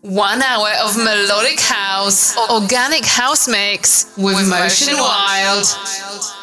One hour of melodic house, organic house mix with Motion Wild. Wild.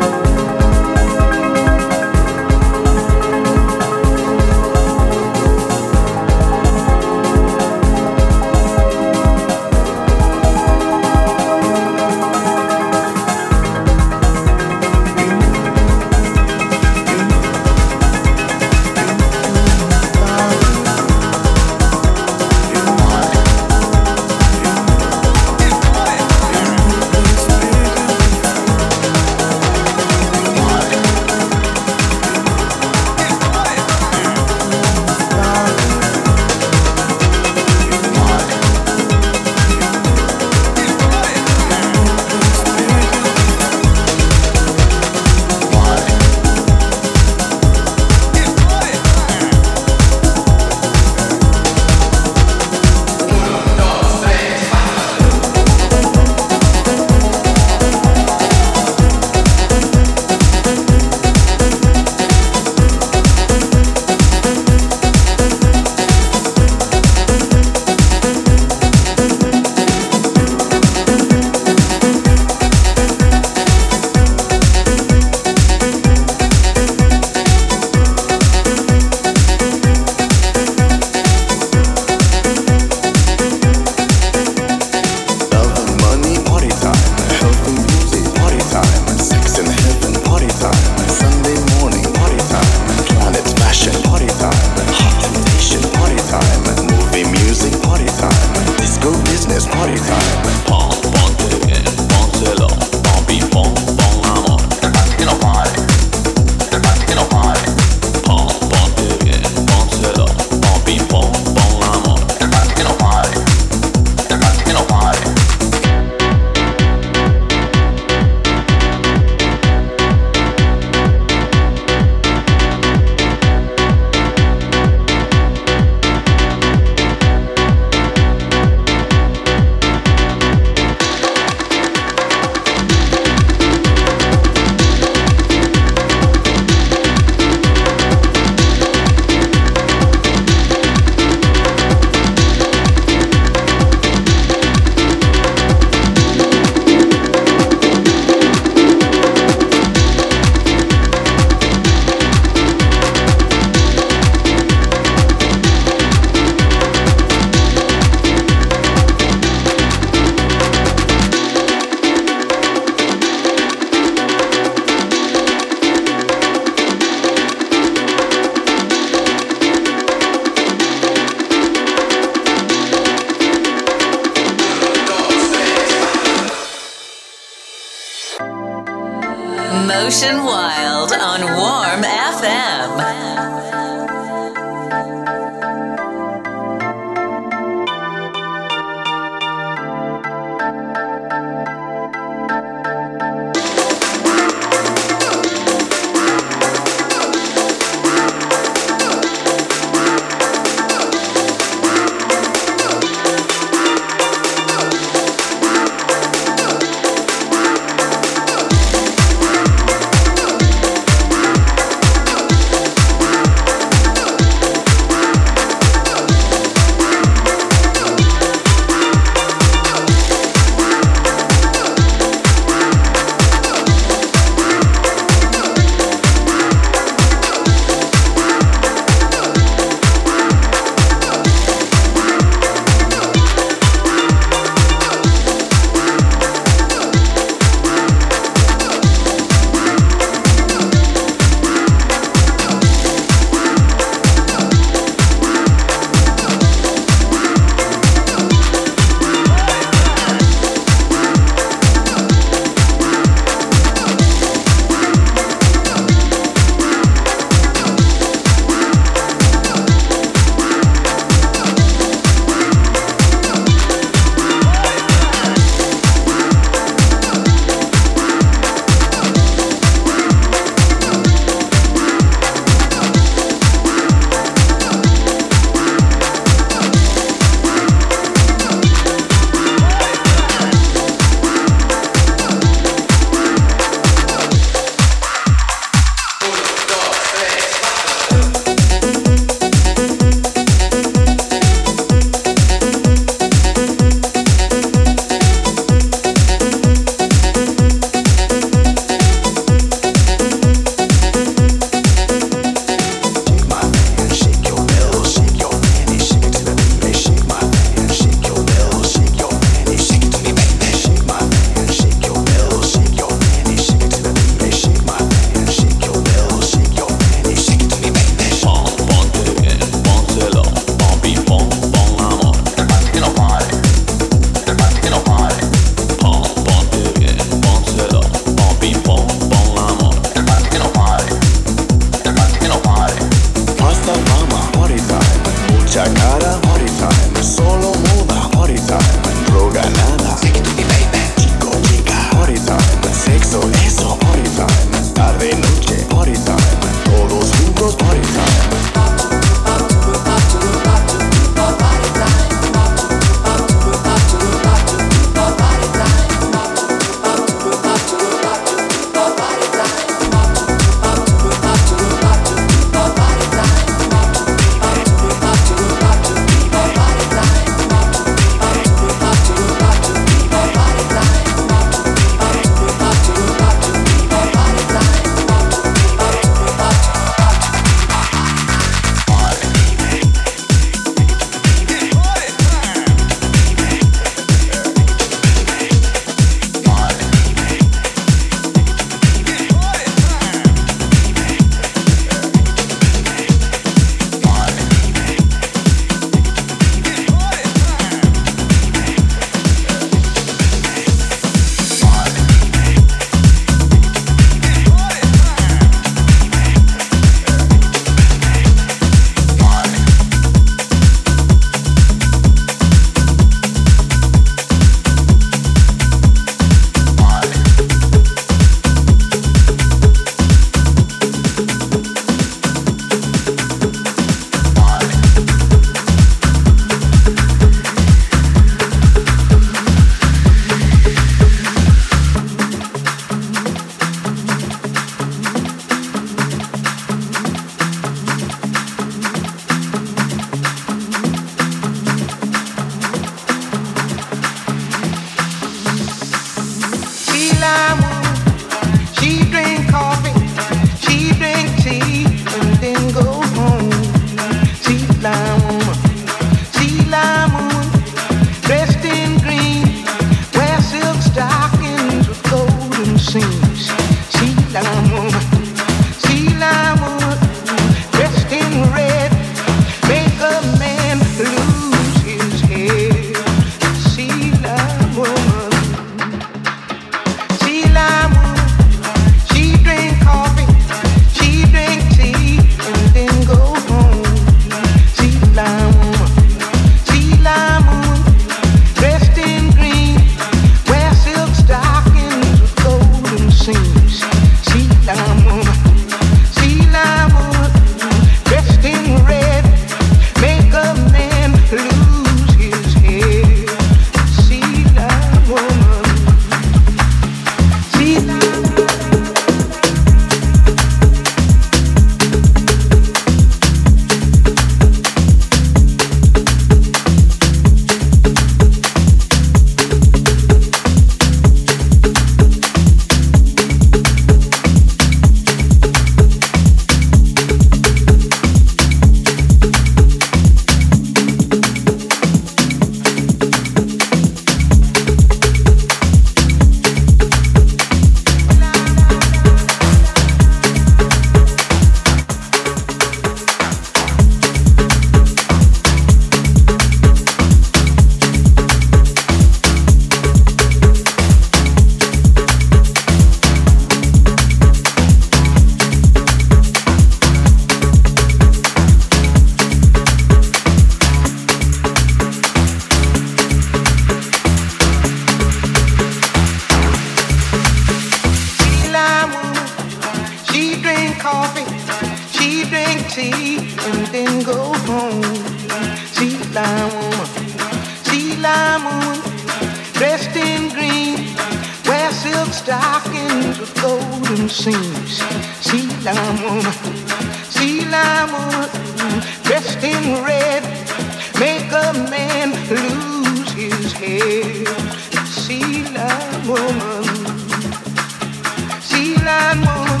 Lime woman,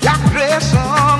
got dress on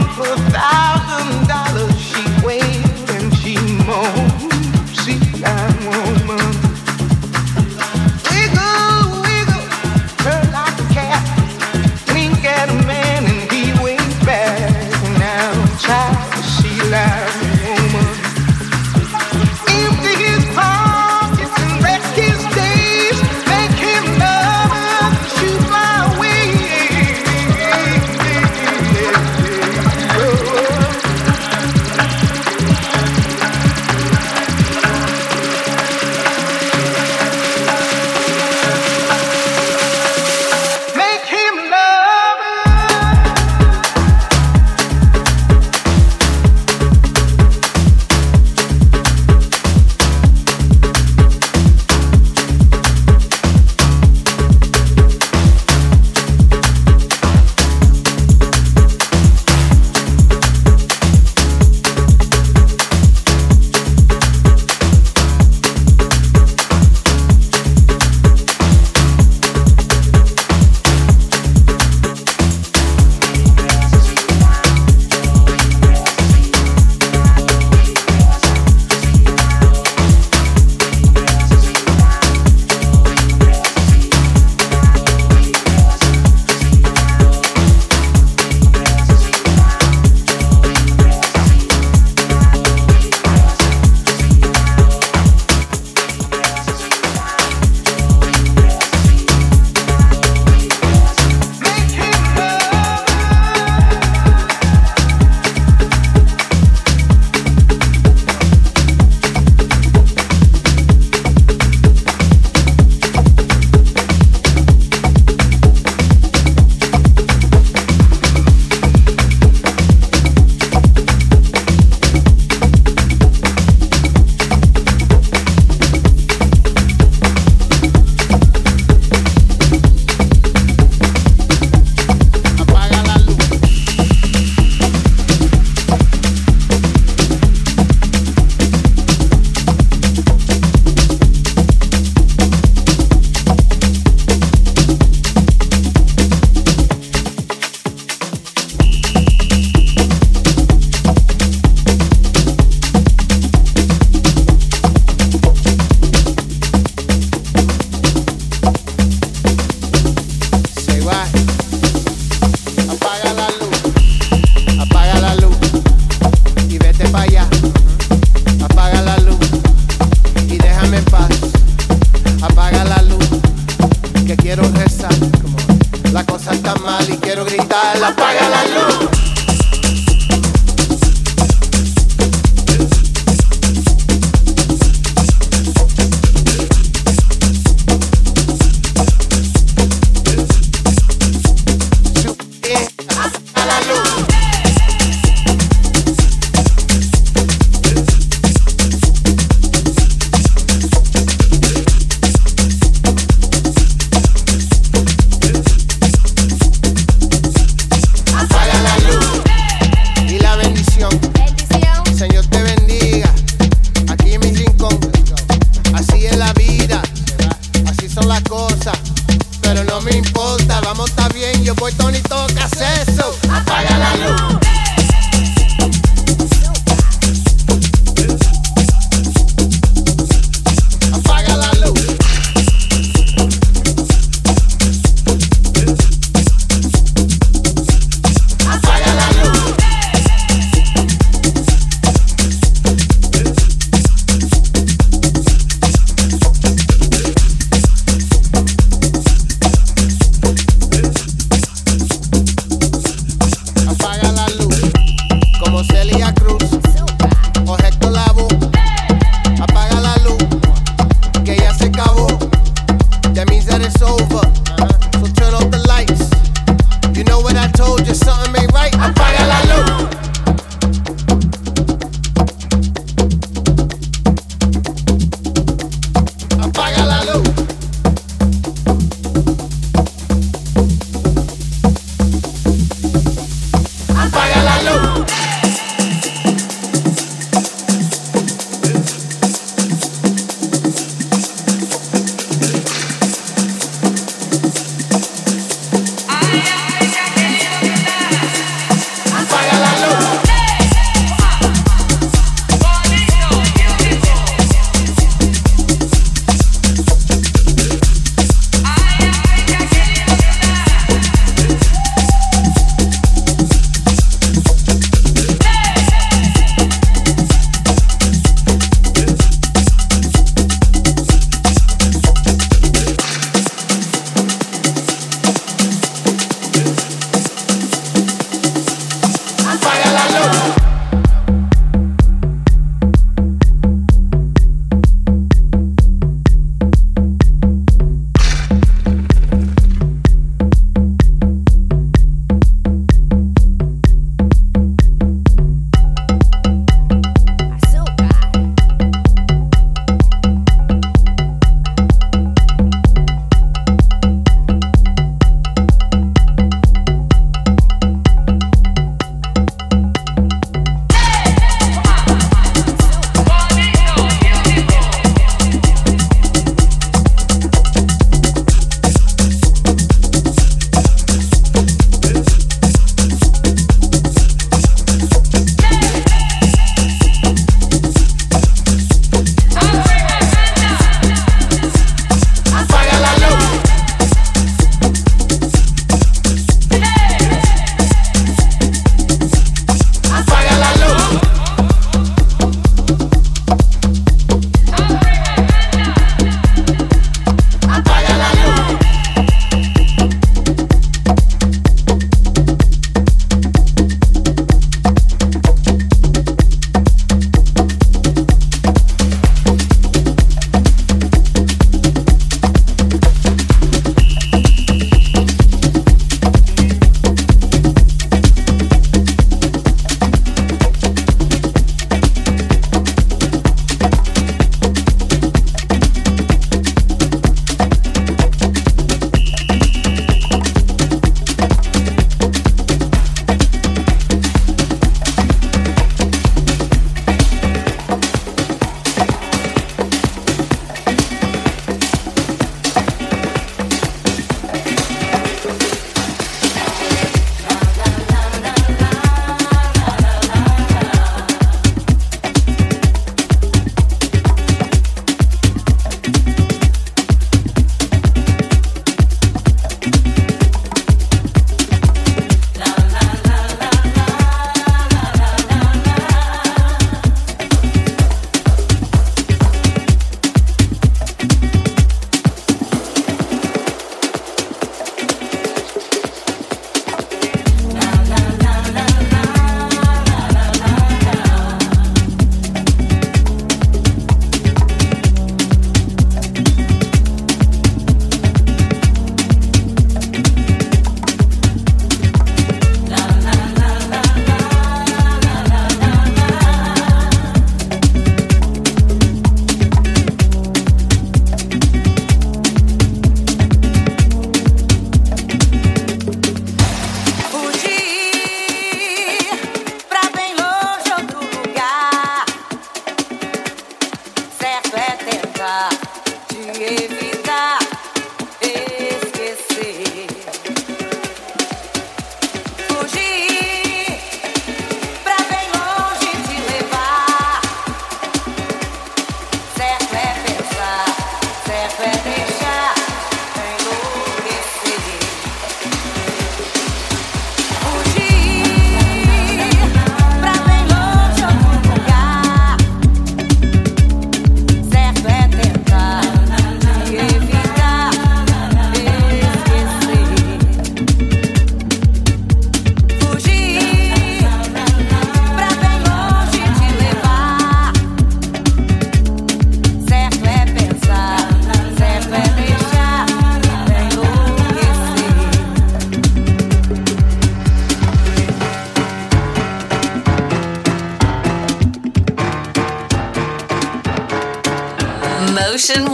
evitar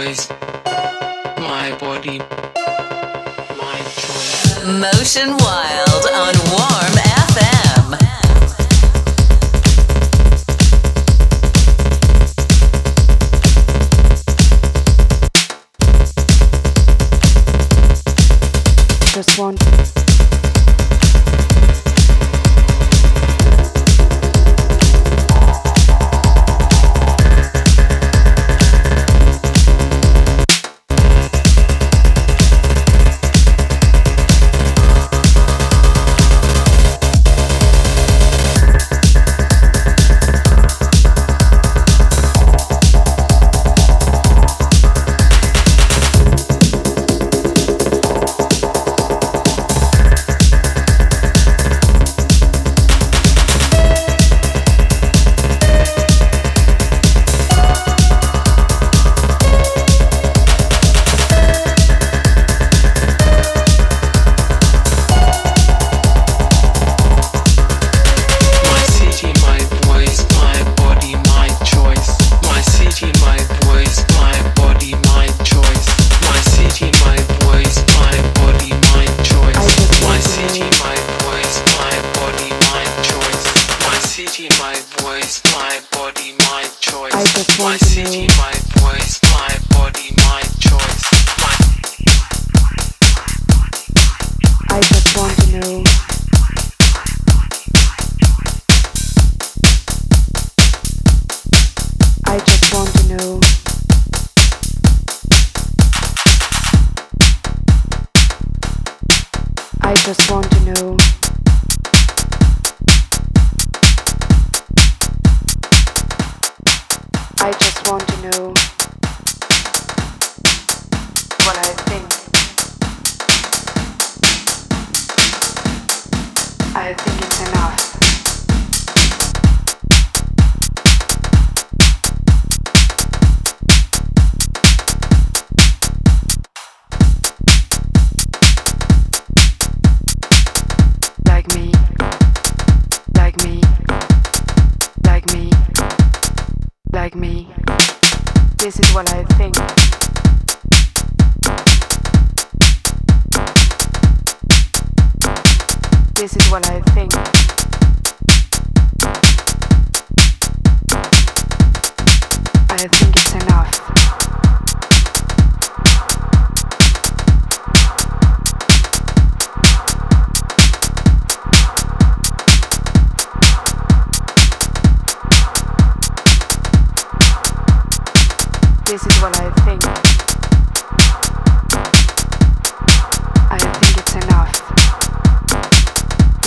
My body, my choice. Motion Wild.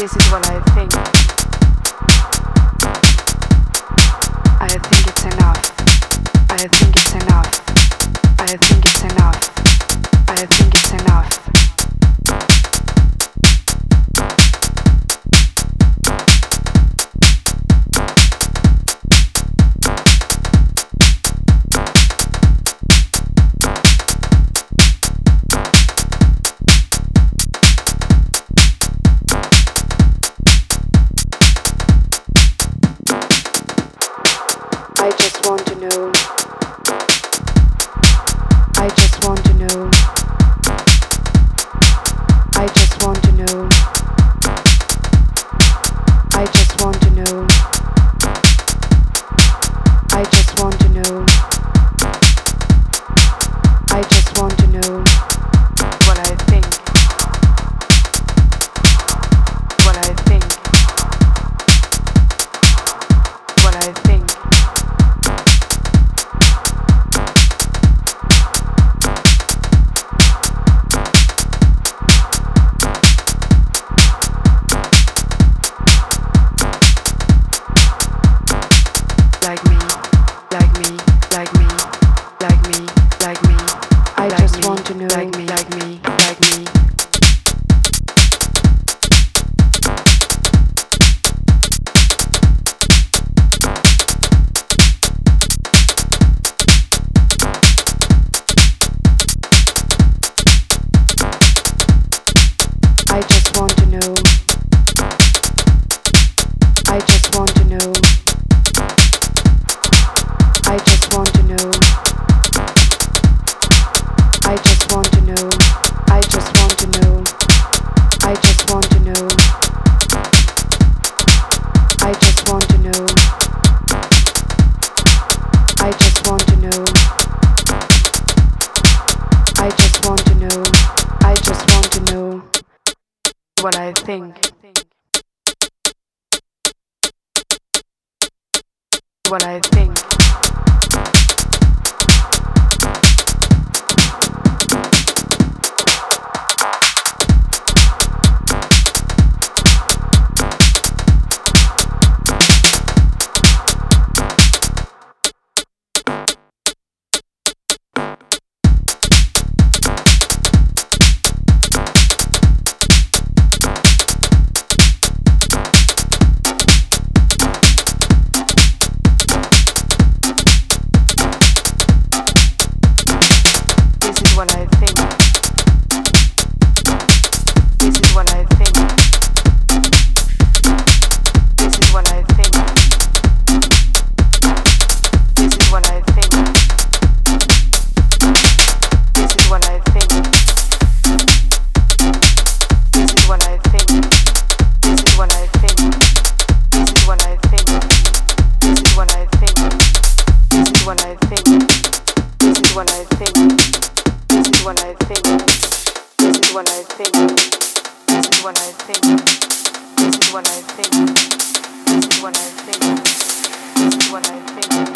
this is what I think. I think it's enough. I think it's enough. I think it's enough. I think what I think. This is what I think. This is what I think. This is what I think.